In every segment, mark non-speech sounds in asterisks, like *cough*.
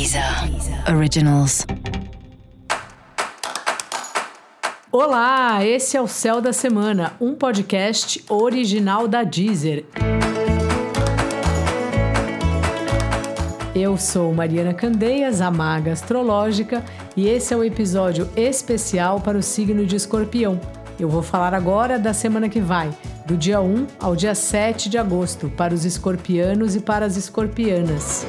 Deezer Originals. Olá, esse é o Céu da Semana, um podcast original da Deezer. Eu sou Mariana Candeias, a maga astrológica, e esse é um episódio especial para o signo de Escorpião. Eu vou falar agora da semana que vai, do dia 1 ao dia 7 de agosto, para os escorpianos e para as escorpianas.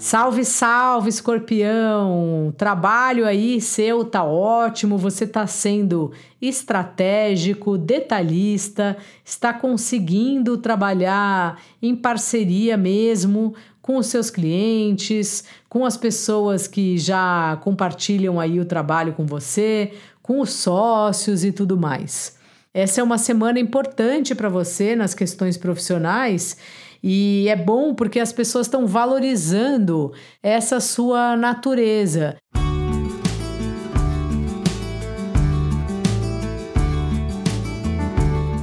Salve, salve, escorpião! Trabalho aí seu tá ótimo, você tá sendo estratégico, detalhista, está conseguindo trabalhar em parceria mesmo com os seus clientes, com as pessoas que já compartilham aí o trabalho com você, com os sócios e tudo mais. Essa é uma semana importante para você nas questões profissionais e é bom porque as pessoas estão valorizando essa sua natureza.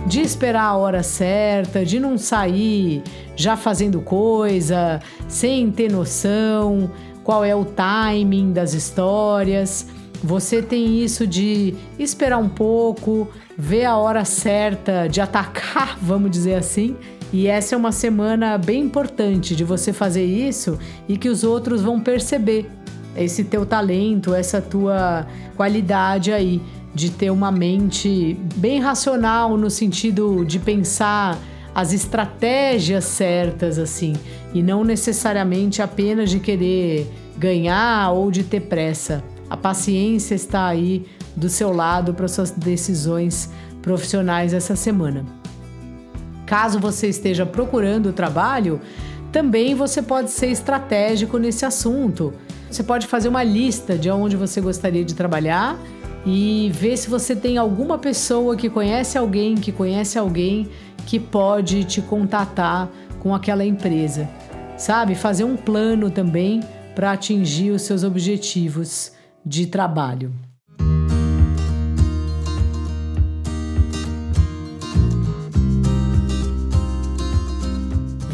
De esperar a hora certa, de não sair já fazendo coisa, sem ter noção qual é o timing das histórias. Você tem isso de esperar um pouco, ver a hora certa de atacar, *laughs* vamos dizer assim, e essa é uma semana bem importante de você fazer isso e que os outros vão perceber esse teu talento, essa tua qualidade aí de ter uma mente bem racional no sentido de pensar as estratégias certas assim e não necessariamente apenas de querer ganhar ou de ter pressa. A paciência está aí do seu lado para suas decisões profissionais essa semana. Caso você esteja procurando trabalho, também você pode ser estratégico nesse assunto. Você pode fazer uma lista de onde você gostaria de trabalhar e ver se você tem alguma pessoa que conhece alguém, que conhece alguém que pode te contatar com aquela empresa. Sabe? Fazer um plano também para atingir os seus objetivos de trabalho.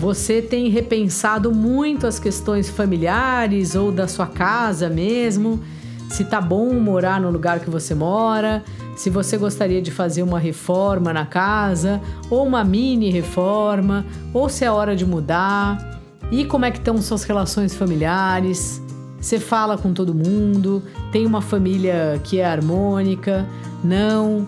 Você tem repensado muito as questões familiares ou da sua casa mesmo? Se tá bom morar no lugar que você mora? Se você gostaria de fazer uma reforma na casa ou uma mini reforma, ou se é hora de mudar? E como é que estão suas relações familiares? Você fala com todo mundo? Tem uma família que é harmônica? Não?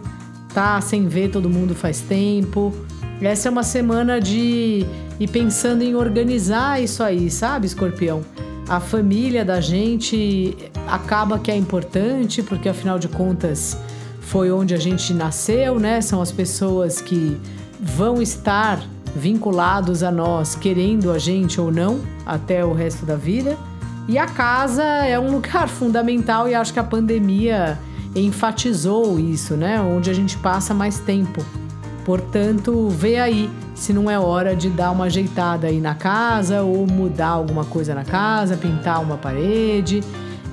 Tá sem ver todo mundo faz tempo? Essa é uma semana de e pensando em organizar isso aí, sabe, escorpião? A família da gente acaba que é importante, porque afinal de contas foi onde a gente nasceu, né? São as pessoas que vão estar vinculados a nós, querendo a gente ou não, até o resto da vida. E a casa é um *laughs* lugar fundamental e acho que a pandemia enfatizou isso, né? Onde a gente passa mais tempo. Portanto, vê aí se não é hora de dar uma ajeitada aí na casa ou mudar alguma coisa na casa, pintar uma parede,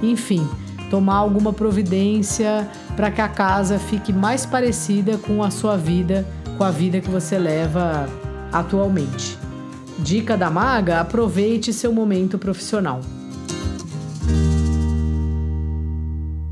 enfim, tomar alguma providência para que a casa fique mais parecida com a sua vida, com a vida que você leva atualmente. Dica da maga: aproveite seu momento profissional.